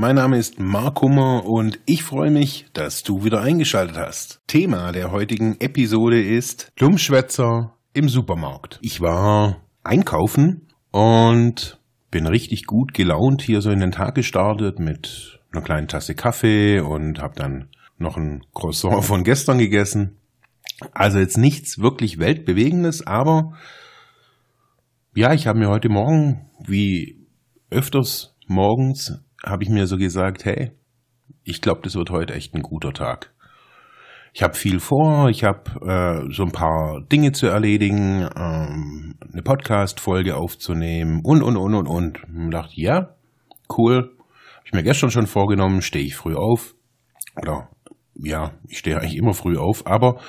Mein Name ist Mark Hummer und ich freue mich, dass du wieder eingeschaltet hast. Thema der heutigen Episode ist Dummschwätzer im Supermarkt. Ich war einkaufen und bin richtig gut gelaunt hier so in den Tag gestartet mit einer kleinen Tasse Kaffee und habe dann noch ein Croissant von gestern gegessen. Also jetzt nichts wirklich weltbewegendes, aber ja, ich habe mir heute Morgen wie öfters morgens habe ich mir so gesagt, hey, ich glaube, das wird heute echt ein guter Tag. Ich habe viel vor, ich habe äh, so ein paar Dinge zu erledigen, ähm, eine Podcast-Folge aufzunehmen und, und, und, und, und. Und dachte, ja, cool. Habe ich mir gestern schon vorgenommen, stehe ich früh auf. Oder, ja, ich stehe eigentlich immer früh auf, aber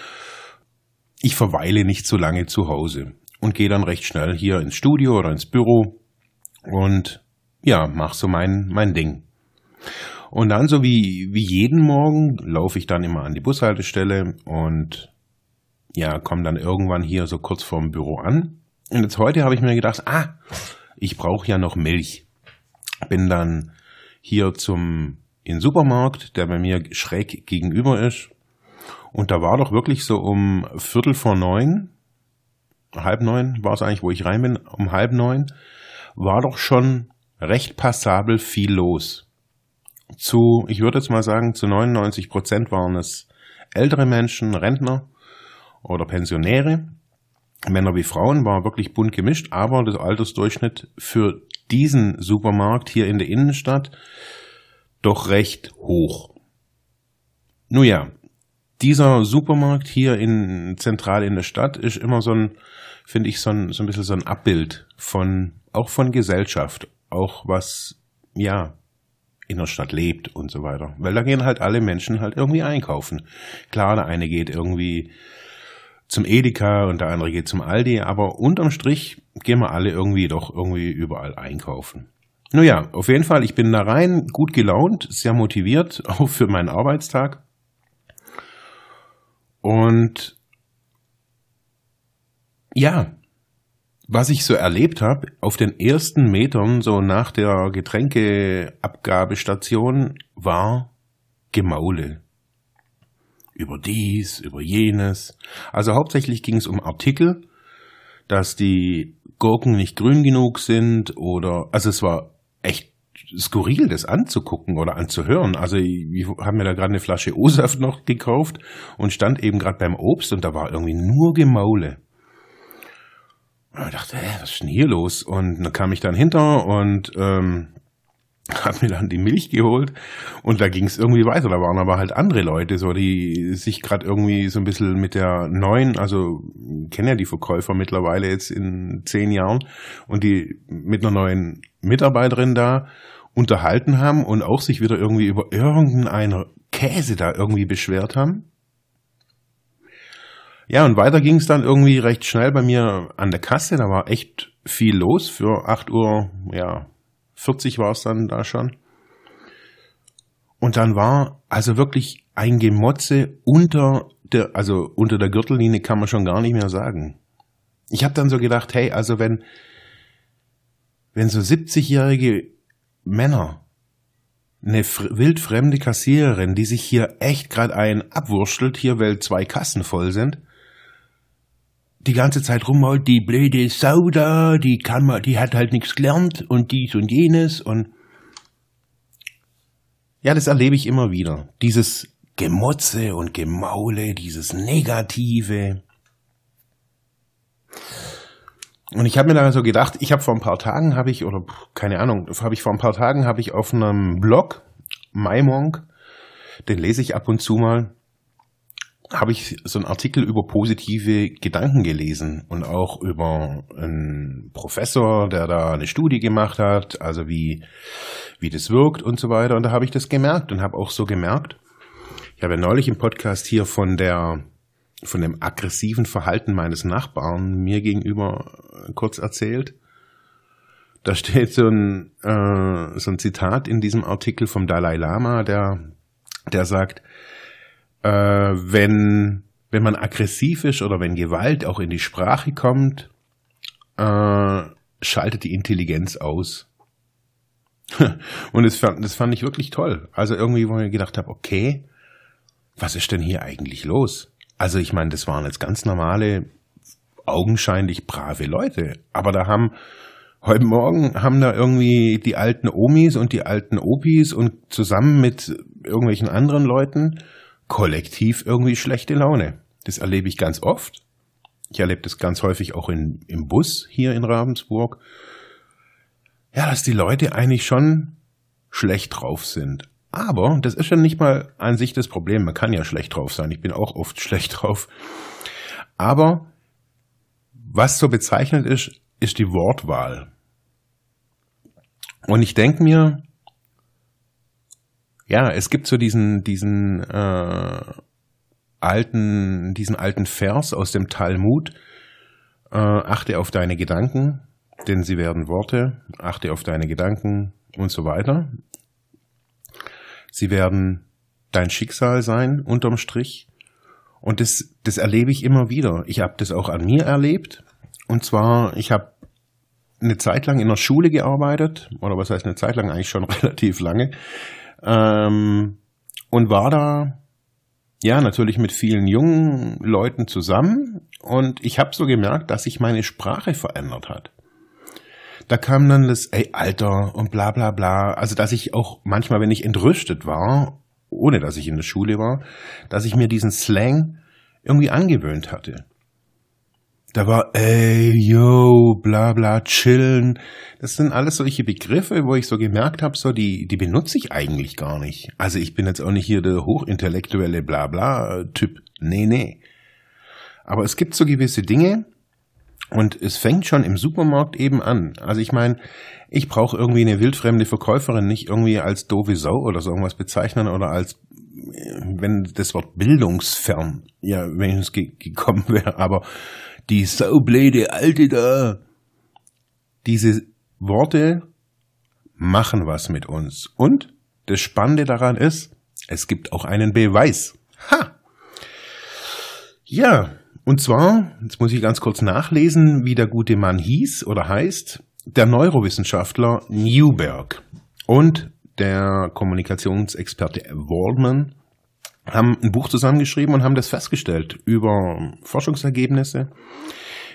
ich verweile nicht so lange zu Hause und gehe dann recht schnell hier ins Studio oder ins Büro und ja, mach so mein, mein Ding. Und dann, so wie, wie jeden Morgen, laufe ich dann immer an die Bushaltestelle und ja, komme dann irgendwann hier so kurz vorm Büro an. Und jetzt heute habe ich mir gedacht, ah, ich brauche ja noch Milch. Bin dann hier zum in den Supermarkt, der bei mir schräg gegenüber ist. Und da war doch wirklich so um Viertel vor neun, halb neun war es eigentlich, wo ich rein bin, um halb neun, war doch schon recht passabel viel los. Zu, ich würde jetzt mal sagen, zu 99 Prozent waren es ältere Menschen, Rentner oder Pensionäre. Männer wie Frauen war wirklich bunt gemischt, aber das Altersdurchschnitt für diesen Supermarkt hier in der Innenstadt doch recht hoch. Nun ja, dieser Supermarkt hier in zentral in der Stadt ist immer so ein, finde ich, so ein, so ein bisschen so ein Abbild von, auch von Gesellschaft auch was, ja, in der Stadt lebt und so weiter. Weil da gehen halt alle Menschen halt irgendwie einkaufen. Klar, der eine geht irgendwie zum Edeka und der andere geht zum Aldi, aber unterm Strich gehen wir alle irgendwie doch irgendwie überall einkaufen. Nun ja, auf jeden Fall, ich bin da rein, gut gelaunt, sehr motiviert, auch für meinen Arbeitstag. Und ja, was ich so erlebt habe, auf den ersten Metern, so nach der Getränkeabgabestation, war Gemaule. Über dies, über jenes. Also hauptsächlich ging es um Artikel, dass die Gurken nicht grün genug sind oder, also es war echt skurril, das anzugucken oder anzuhören. Also ich habe mir da gerade eine Flasche O-Saft noch gekauft und stand eben gerade beim Obst und da war irgendwie nur Gemaule. Ich dachte, hä, was ist denn hier los? Und dann kam ich dann hinter und ähm, hat mir dann die Milch geholt und da ging es irgendwie weiter. Da waren aber halt andere Leute, so die sich gerade irgendwie so ein bisschen mit der neuen, also kennen ja die Verkäufer mittlerweile jetzt in zehn Jahren und die mit einer neuen Mitarbeiterin da unterhalten haben und auch sich wieder irgendwie über irgendeinen Käse da irgendwie beschwert haben. Ja, und weiter ging es dann irgendwie recht schnell bei mir an der Kasse. Da war echt viel los. Für 8 Uhr, ja, 40 war es dann da schon. Und dann war also wirklich ein Gemotze unter der, also unter der Gürtellinie kann man schon gar nicht mehr sagen. Ich habe dann so gedacht, hey, also wenn, wenn so 70-jährige Männer eine wildfremde Kassiererin, die sich hier echt gerade ein abwurstelt, hier weil zwei Kassen voll sind, die ganze Zeit rummault, die blöde Sau da, die kann mal, die hat halt nichts gelernt und dies und jenes und ja, das erlebe ich immer wieder. Dieses Gemotze und Gemaule, dieses Negative. Und ich habe mir dann so gedacht, ich habe vor ein paar Tagen habe ich oder keine Ahnung, habe ich vor ein paar Tagen habe ich auf einem Blog Maimonk, den lese ich ab und zu mal, habe ich so einen Artikel über positive Gedanken gelesen und auch über einen Professor, der da eine Studie gemacht hat, also wie, wie das wirkt und so weiter. Und da habe ich das gemerkt und habe auch so gemerkt, ich habe ja neulich im Podcast hier von der von dem aggressiven Verhalten meines Nachbarn mir gegenüber kurz erzählt. Da steht so ein, äh, so ein Zitat in diesem Artikel vom Dalai Lama, der, der sagt, äh, wenn, wenn man aggressiv ist oder wenn Gewalt auch in die Sprache kommt, äh, schaltet die Intelligenz aus. Und das fand, das fand ich wirklich toll. Also irgendwie, wo ich gedacht habe, okay, was ist denn hier eigentlich los? Also ich meine, das waren jetzt ganz normale, augenscheinlich brave Leute. Aber da haben heute Morgen haben da irgendwie die alten Omis und die alten Opis und zusammen mit irgendwelchen anderen Leuten kollektiv irgendwie schlechte Laune. Das erlebe ich ganz oft. Ich erlebe das ganz häufig auch in, im Bus hier in Ravensburg. Ja, dass die Leute eigentlich schon schlecht drauf sind. Aber das ist ja nicht mal an sich das Problem. Man kann ja schlecht drauf sein. Ich bin auch oft schlecht drauf. Aber was so bezeichnet ist, ist die Wortwahl. Und ich denke mir, ja, es gibt so diesen, diesen äh, alten, diesen alten Vers aus dem Talmud, äh, achte auf deine Gedanken, denn sie werden Worte, achte auf deine Gedanken und so weiter. Sie werden dein Schicksal sein, unterm Strich. Und das, das erlebe ich immer wieder. Ich habe das auch an mir erlebt. Und zwar, ich habe eine Zeit lang in der Schule gearbeitet, oder was heißt eine Zeit lang, eigentlich schon relativ lange, ähm, und war da ja natürlich mit vielen jungen Leuten zusammen und ich habe so gemerkt, dass sich meine Sprache verändert hat. Da kam dann das, ey, Alter und bla bla bla. Also dass ich auch manchmal, wenn ich entrüstet war, ohne dass ich in der Schule war, dass ich mir diesen Slang irgendwie angewöhnt hatte. Da war, ey, yo, bla bla, chillen. Das sind alles solche Begriffe, wo ich so gemerkt habe, so die, die benutze ich eigentlich gar nicht. Also ich bin jetzt auch nicht hier der hochintellektuelle bla bla Typ. Nee, nee. Aber es gibt so gewisse Dinge und es fängt schon im Supermarkt eben an. Also ich meine, ich brauche irgendwie eine wildfremde Verkäuferin nicht irgendwie als doofe Sau oder so irgendwas bezeichnen oder als wenn das Wort bildungsfern ja wenigstens ge gekommen wäre, aber die saubläde Alte da. Diese Worte machen was mit uns. Und das Spannende daran ist, es gibt auch einen Beweis. Ha! Ja, und zwar, jetzt muss ich ganz kurz nachlesen, wie der gute Mann hieß oder heißt, der Neurowissenschaftler Newberg und der Kommunikationsexperte Waldman haben ein Buch zusammengeschrieben und haben das festgestellt über Forschungsergebnisse,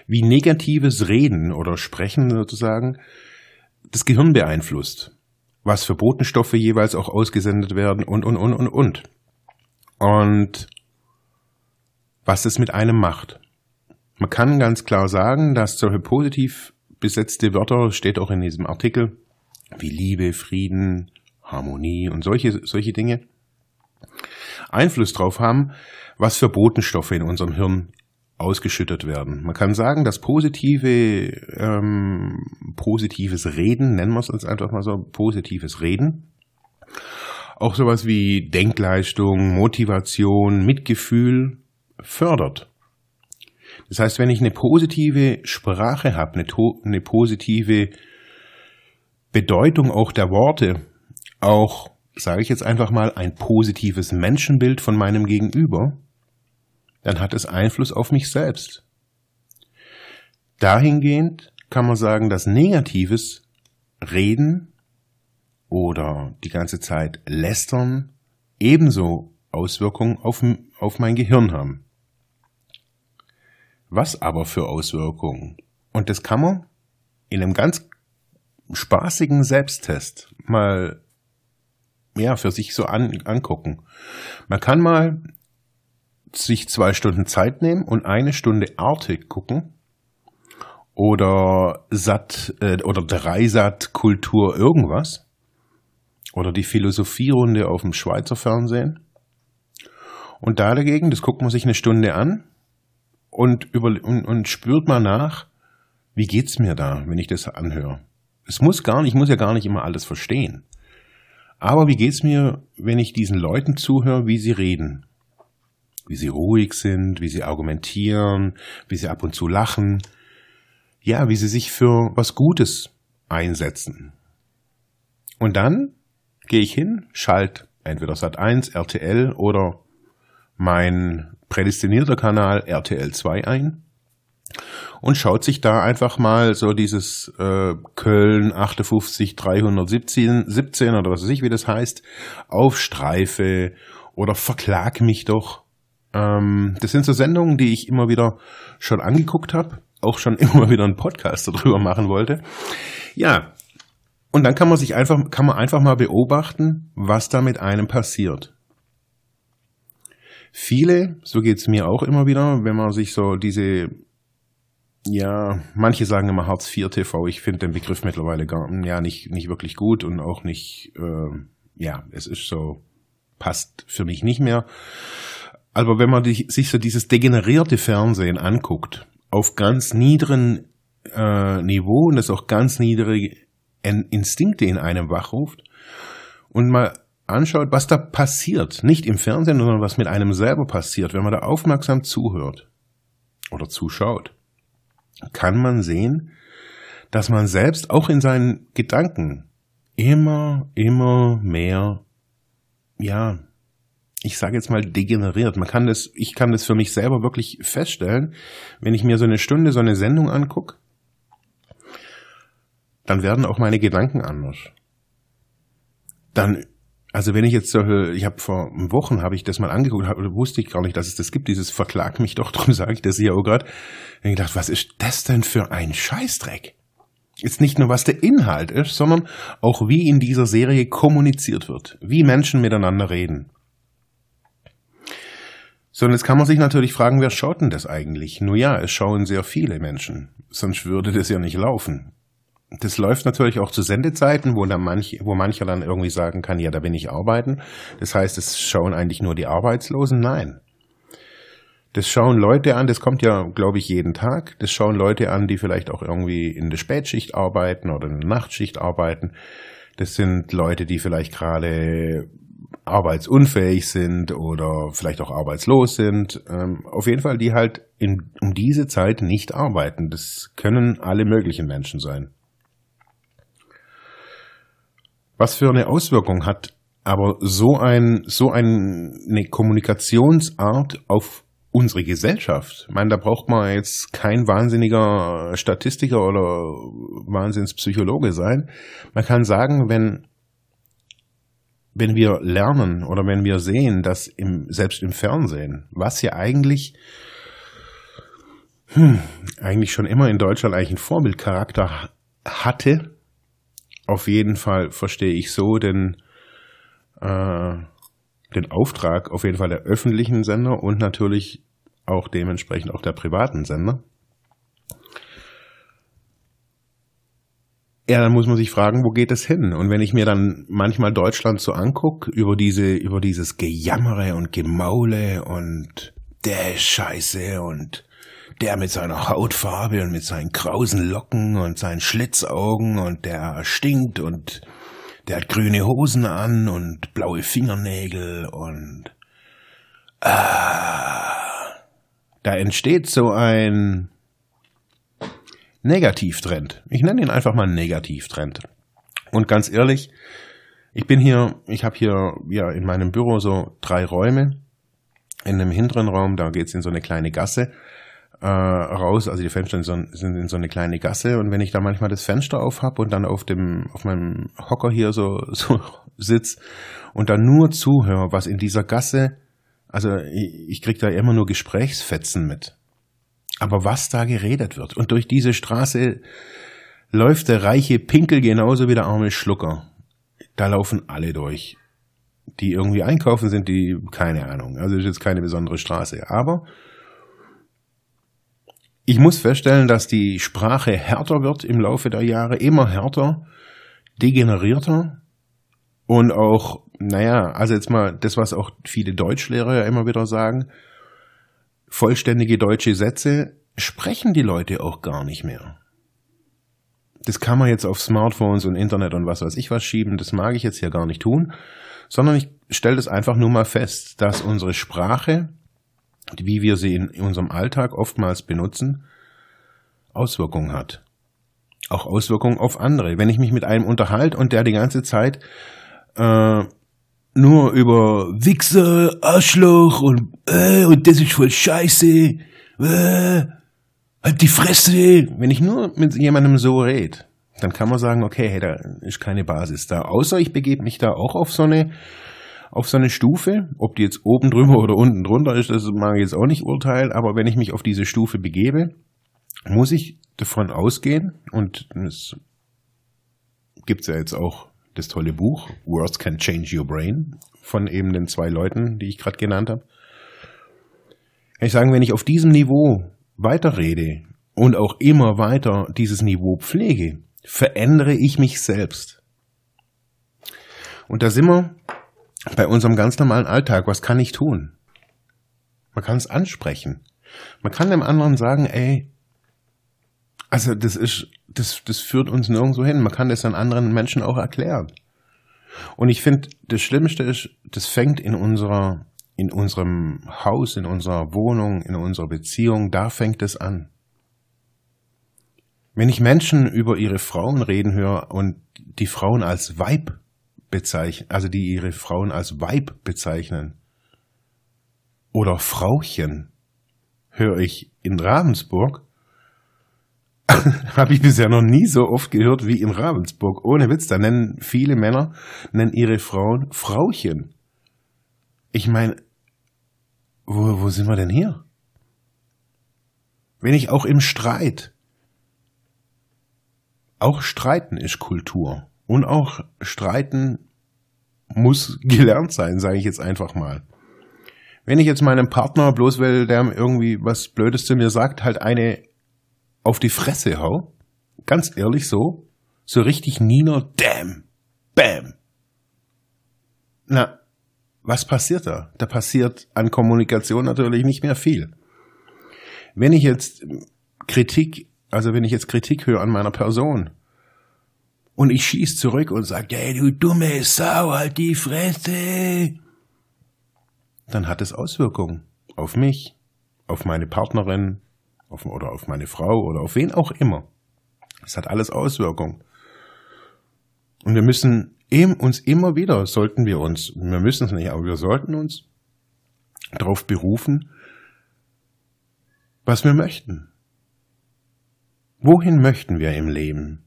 wie negatives Reden oder Sprechen sozusagen das Gehirn beeinflusst, was für Botenstoffe jeweils auch ausgesendet werden und, und, und, und, und. Und was es mit einem macht. Man kann ganz klar sagen, dass solche positiv besetzte Wörter, steht auch in diesem Artikel, wie Liebe, Frieden, Harmonie und solche, solche Dinge, Einfluss drauf haben, was für Botenstoffe in unserem Hirn ausgeschüttet werden. Man kann sagen, dass positive, ähm, positives Reden, nennen wir es uns einfach mal so, positives Reden, auch sowas wie Denkleistung, Motivation, Mitgefühl fördert. Das heißt, wenn ich eine positive Sprache habe, eine, eine positive Bedeutung auch der Worte, auch sage ich jetzt einfach mal, ein positives Menschenbild von meinem Gegenüber, dann hat es Einfluss auf mich selbst. Dahingehend kann man sagen, dass negatives Reden oder die ganze Zeit lästern ebenso Auswirkungen auf, auf mein Gehirn haben. Was aber für Auswirkungen? Und das kann man in einem ganz spaßigen Selbsttest mal ja, für sich so an, angucken. Man kann mal sich zwei Stunden Zeit nehmen und eine Stunde Arte gucken oder Sat äh, oder Dreisat Kultur irgendwas oder die Philosopherunde auf dem Schweizer Fernsehen. Und da dagegen, das guckt man sich eine Stunde an und, über, und, und spürt mal nach, wie geht's mir da, wenn ich das anhöre. Es muss gar nicht, ich muss ja gar nicht immer alles verstehen. Aber wie geht's mir, wenn ich diesen Leuten zuhöre, wie sie reden? wie sie ruhig sind, wie sie argumentieren, wie sie ab und zu lachen, ja, wie sie sich für was Gutes einsetzen. Und dann gehe ich hin, schalt entweder Sat 1, RTL oder mein prädestinierter Kanal RTL 2 ein und schaut sich da einfach mal so dieses äh, Köln 58 317 17 oder was weiß ich, wie das heißt, auf Streife oder Verklag mich doch. Ähm, das sind so Sendungen, die ich immer wieder schon angeguckt habe, auch schon immer wieder einen Podcast darüber machen wollte. Ja, und dann kann man sich einfach, kann man einfach mal beobachten, was da mit einem passiert. Viele, so geht's mir auch immer wieder, wenn man sich so diese, ja, manche sagen immer Hartz IV TV, ich finde den Begriff mittlerweile gar ja, nicht, nicht wirklich gut und auch nicht, äh, ja, es ist so, passt für mich nicht mehr. Aber wenn man sich so dieses degenerierte Fernsehen anguckt, auf ganz niederen äh, Niveau und das auch ganz niedrige Instinkte in einem wachruft und mal anschaut, was da passiert, nicht im Fernsehen, sondern was mit einem selber passiert, wenn man da aufmerksam zuhört oder zuschaut, kann man sehen, dass man selbst auch in seinen Gedanken immer, immer mehr, ja, ich sage jetzt mal degeneriert. Man kann das, ich kann das für mich selber wirklich feststellen, wenn ich mir so eine Stunde so eine Sendung angucke, dann werden auch meine Gedanken anders. Dann, also wenn ich jetzt solche, ich habe vor Wochen habe ich das mal angeguckt, hab, wusste ich gar nicht, dass es das gibt, dieses Verklag mich doch, darum sage ich das hier auch gerade. Ich gedacht, was ist das denn für ein Scheißdreck? Jetzt nicht nur, was der Inhalt ist, sondern auch wie in dieser Serie kommuniziert wird, wie Menschen miteinander reden. So, und jetzt kann man sich natürlich fragen, wer schaut denn das eigentlich? Nun ja, es schauen sehr viele Menschen, sonst würde das ja nicht laufen. Das läuft natürlich auch zu Sendezeiten, wo, dann manch, wo mancher dann irgendwie sagen kann, ja, da bin ich arbeiten. Das heißt, es schauen eigentlich nur die Arbeitslosen? Nein. Das schauen Leute an, das kommt ja, glaube ich, jeden Tag. Das schauen Leute an, die vielleicht auch irgendwie in der Spätschicht arbeiten oder in der Nachtschicht arbeiten. Das sind Leute, die vielleicht gerade arbeitsunfähig sind oder vielleicht auch arbeitslos sind. Ähm, auf jeden Fall, die halt in, um diese Zeit nicht arbeiten. Das können alle möglichen Menschen sein. Was für eine Auswirkung hat aber so ein, so eine Kommunikationsart auf unsere Gesellschaft? Ich meine, da braucht man jetzt kein wahnsinniger Statistiker oder Wahnsinnspsychologe sein. Man kann sagen, wenn, wenn wir lernen oder wenn wir sehen, dass im, selbst im Fernsehen, was ja eigentlich, hm, eigentlich schon immer in Deutschland eigentlich einen Vorbildcharakter hatte, auf jeden Fall verstehe ich so den, äh, den Auftrag auf jeden Fall der öffentlichen Sender und natürlich auch dementsprechend auch der privaten Sender. Ja, dann muss man sich fragen, wo geht es hin? Und wenn ich mir dann manchmal Deutschland so angucke, über diese, über dieses Gejammere und Gemaule und der scheiße und der mit seiner Hautfarbe und mit seinen krausen Locken und seinen Schlitzaugen und der stinkt und der hat grüne Hosen an und blaue Fingernägel und ah, da entsteht so ein Negativtrend. Ich nenne ihn einfach mal Negativtrend. Und ganz ehrlich, ich bin hier, ich habe hier ja in meinem Büro so drei Räume. In dem hinteren Raum, da geht's in so eine kleine Gasse äh, raus. Also die Fenster sind in so eine kleine Gasse und wenn ich da manchmal das Fenster auf hab und dann auf dem auf meinem Hocker hier so so sitz und dann nur zuhöre, was in dieser Gasse, also ich, ich krieg da immer nur Gesprächsfetzen mit. Aber was da geredet wird und durch diese Straße läuft der reiche Pinkel genauso wie der arme Schlucker. Da laufen alle durch. Die irgendwie einkaufen sind, die, keine Ahnung. Also ist jetzt keine besondere Straße. Aber ich muss feststellen, dass die Sprache härter wird im Laufe der Jahre, immer härter, degenerierter und auch, naja, also jetzt mal das, was auch viele Deutschlehrer ja immer wieder sagen, vollständige deutsche Sätze sprechen die Leute auch gar nicht mehr. Das kann man jetzt auf Smartphones und Internet und was weiß ich was schieben, das mag ich jetzt hier gar nicht tun, sondern ich stelle das einfach nur mal fest, dass unsere Sprache wie wir sie in unserem Alltag oftmals benutzen, Auswirkungen hat. Auch Auswirkungen auf andere. Wenn ich mich mit einem unterhalte und der die ganze Zeit äh, nur über Wichser, Arschloch und äh, und das ist voll scheiße, äh, halt die Fresse. Wenn ich nur mit jemandem so rede, dann kann man sagen, okay, hey, da ist keine Basis da. Außer ich begebe mich da auch auf so eine auf so eine Stufe, ob die jetzt oben drüber oder unten drunter ist, das mag ich jetzt auch nicht urteilen, aber wenn ich mich auf diese Stufe begebe, muss ich davon ausgehen, und es gibt ja jetzt auch das tolle Buch Words Can Change Your Brain von eben den zwei Leuten, die ich gerade genannt habe. Ich sagen, wenn ich auf diesem Niveau weiterrede und auch immer weiter dieses Niveau pflege, verändere ich mich selbst. Und da sind wir bei unserem ganz normalen Alltag. Was kann ich tun? Man kann es ansprechen. Man kann dem anderen sagen, ey, also das ist, das, das führt uns nirgendwo hin. Man kann das an anderen Menschen auch erklären. Und ich finde, das Schlimmste ist, das fängt in unserer, in unserem Haus, in unserer Wohnung, in unserer Beziehung, da fängt es an. Wenn ich Menschen über ihre Frauen reden höre und die Frauen als Weib bezeichnen, also die ihre Frauen als Weib bezeichnen, oder Frauchen, höre ich in Ravensburg, habe ich bisher noch nie so oft gehört wie in Ravensburg. Ohne Witz, da nennen viele Männer, nennen ihre Frauen Frauchen. Ich meine, wo, wo sind wir denn hier? Wenn ich auch im Streit, auch Streiten ist Kultur und auch Streiten muss gelernt sein, sage ich jetzt einfach mal. Wenn ich jetzt meinem Partner, bloß weil der irgendwie was Blödes zu mir sagt, halt eine auf die Fresse hau, ganz ehrlich so, so richtig Nina, damn, bam. Na, was passiert da? Da passiert an Kommunikation natürlich nicht mehr viel. Wenn ich jetzt Kritik, also wenn ich jetzt Kritik höre an meiner Person und ich schieß zurück und sage, hey du dumme Sau, halt die Fresse, dann hat es Auswirkungen auf mich, auf meine Partnerin, auf, oder auf meine Frau oder auf wen auch immer. Es hat alles Auswirkungen. Und wir müssen eben uns immer wieder, sollten wir uns, wir müssen es nicht, aber wir sollten uns darauf berufen, was wir möchten. Wohin möchten wir im Leben?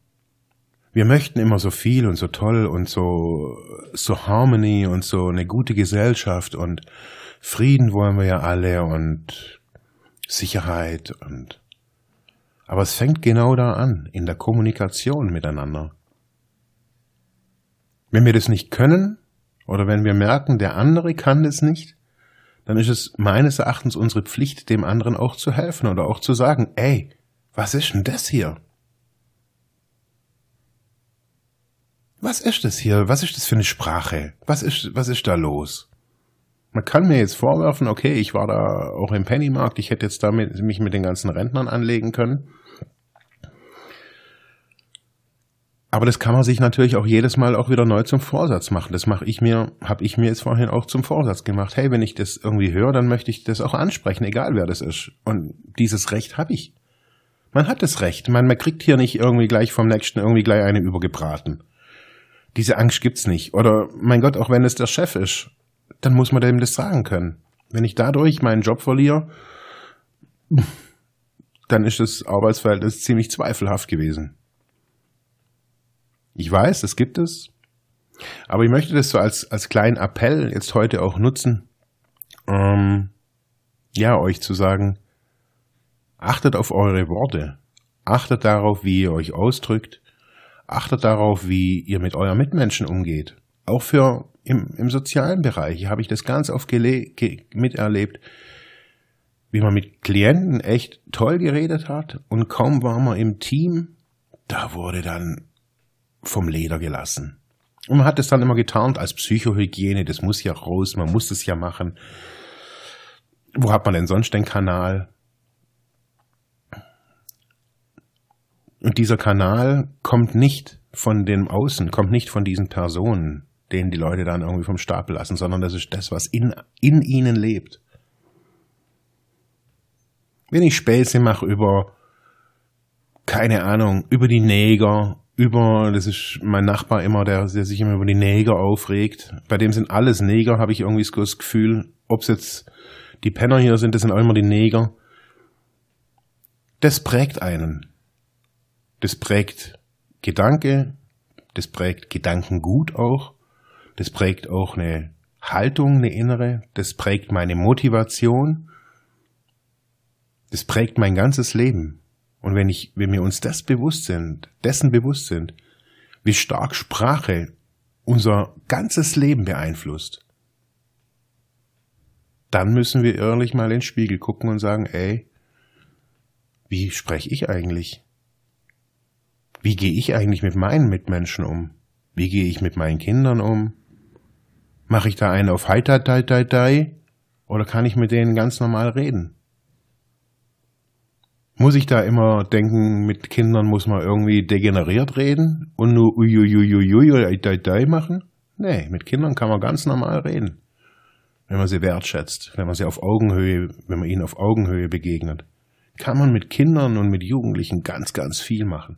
Wir möchten immer so viel und so toll und so, so Harmony und so eine gute Gesellschaft und Frieden wollen wir ja alle und Sicherheit und aber es fängt genau da an, in der Kommunikation miteinander. Wenn wir das nicht können oder wenn wir merken, der andere kann das nicht, dann ist es meines Erachtens unsere Pflicht, dem anderen auch zu helfen oder auch zu sagen, ey, was ist denn das hier? Was ist das hier? Was ist das für eine Sprache? Was ist, was ist da los? Man kann mir jetzt vorwerfen, okay, ich war da auch im Pennymarkt, ich hätte jetzt damit mich mit den ganzen Rentnern anlegen können. Aber das kann man sich natürlich auch jedes Mal auch wieder neu zum Vorsatz machen. Das mache ich mir, habe ich mir jetzt vorhin auch zum Vorsatz gemacht. Hey, wenn ich das irgendwie höre, dann möchte ich das auch ansprechen, egal wer das ist. Und dieses Recht habe ich. Man hat das Recht. Man, man kriegt hier nicht irgendwie gleich vom Nächsten irgendwie gleich eine übergebraten. Diese Angst gibt's nicht. Oder mein Gott, auch wenn es der Chef ist dann muss man dem das sagen können. Wenn ich dadurch meinen Job verliere, dann ist das Arbeitsverhältnis ziemlich zweifelhaft gewesen. Ich weiß, es gibt es, aber ich möchte das so als, als kleinen Appell jetzt heute auch nutzen, ähm, ja, euch zu sagen, achtet auf eure Worte, achtet darauf, wie ihr euch ausdrückt, achtet darauf, wie ihr mit euren Mitmenschen umgeht. Auch für im, im sozialen Bereich habe ich das ganz oft miterlebt, wie man mit Klienten echt toll geredet hat und kaum war man im Team, da wurde dann vom Leder gelassen. Und man hat es dann immer getarnt als Psychohygiene, das muss ja raus, man muss es ja machen. Wo hat man denn sonst den Kanal? Und dieser Kanal kommt nicht von dem Außen, kommt nicht von diesen Personen den die Leute dann irgendwie vom Stapel lassen, sondern das ist das, was in, in ihnen lebt. Wenn ich Späße mache über, keine Ahnung, über die Neger, über, das ist mein Nachbar immer, der, der sich immer über die Neger aufregt. Bei dem sind alles Neger, habe ich irgendwie das Gefühl. Ob es jetzt die Penner hier sind, das sind auch immer die Neger. Das prägt einen. Das prägt Gedanke, das prägt Gedankengut auch, das prägt auch eine Haltung, eine innere, das prägt meine Motivation, das prägt mein ganzes Leben. Und wenn ich, wenn wir uns das bewusst sind, dessen bewusst sind, wie stark Sprache unser ganzes Leben beeinflusst, dann müssen wir ehrlich mal in den Spiegel gucken und sagen, ey, wie spreche ich eigentlich? Wie gehe ich eigentlich mit meinen Mitmenschen um? Wie gehe ich mit meinen Kindern um? Mache ich da einen auf heiter dai dai dai oder kann ich mit denen ganz normal reden? Muss ich da immer denken, mit Kindern muss man irgendwie degeneriert reden und nur uiuiuiui dai dai machen? Nee, mit Kindern kann man ganz normal reden. Wenn man sie wertschätzt, wenn man sie auf Augenhöhe, wenn man ihnen auf Augenhöhe begegnet, kann man mit Kindern und mit Jugendlichen ganz, ganz viel machen.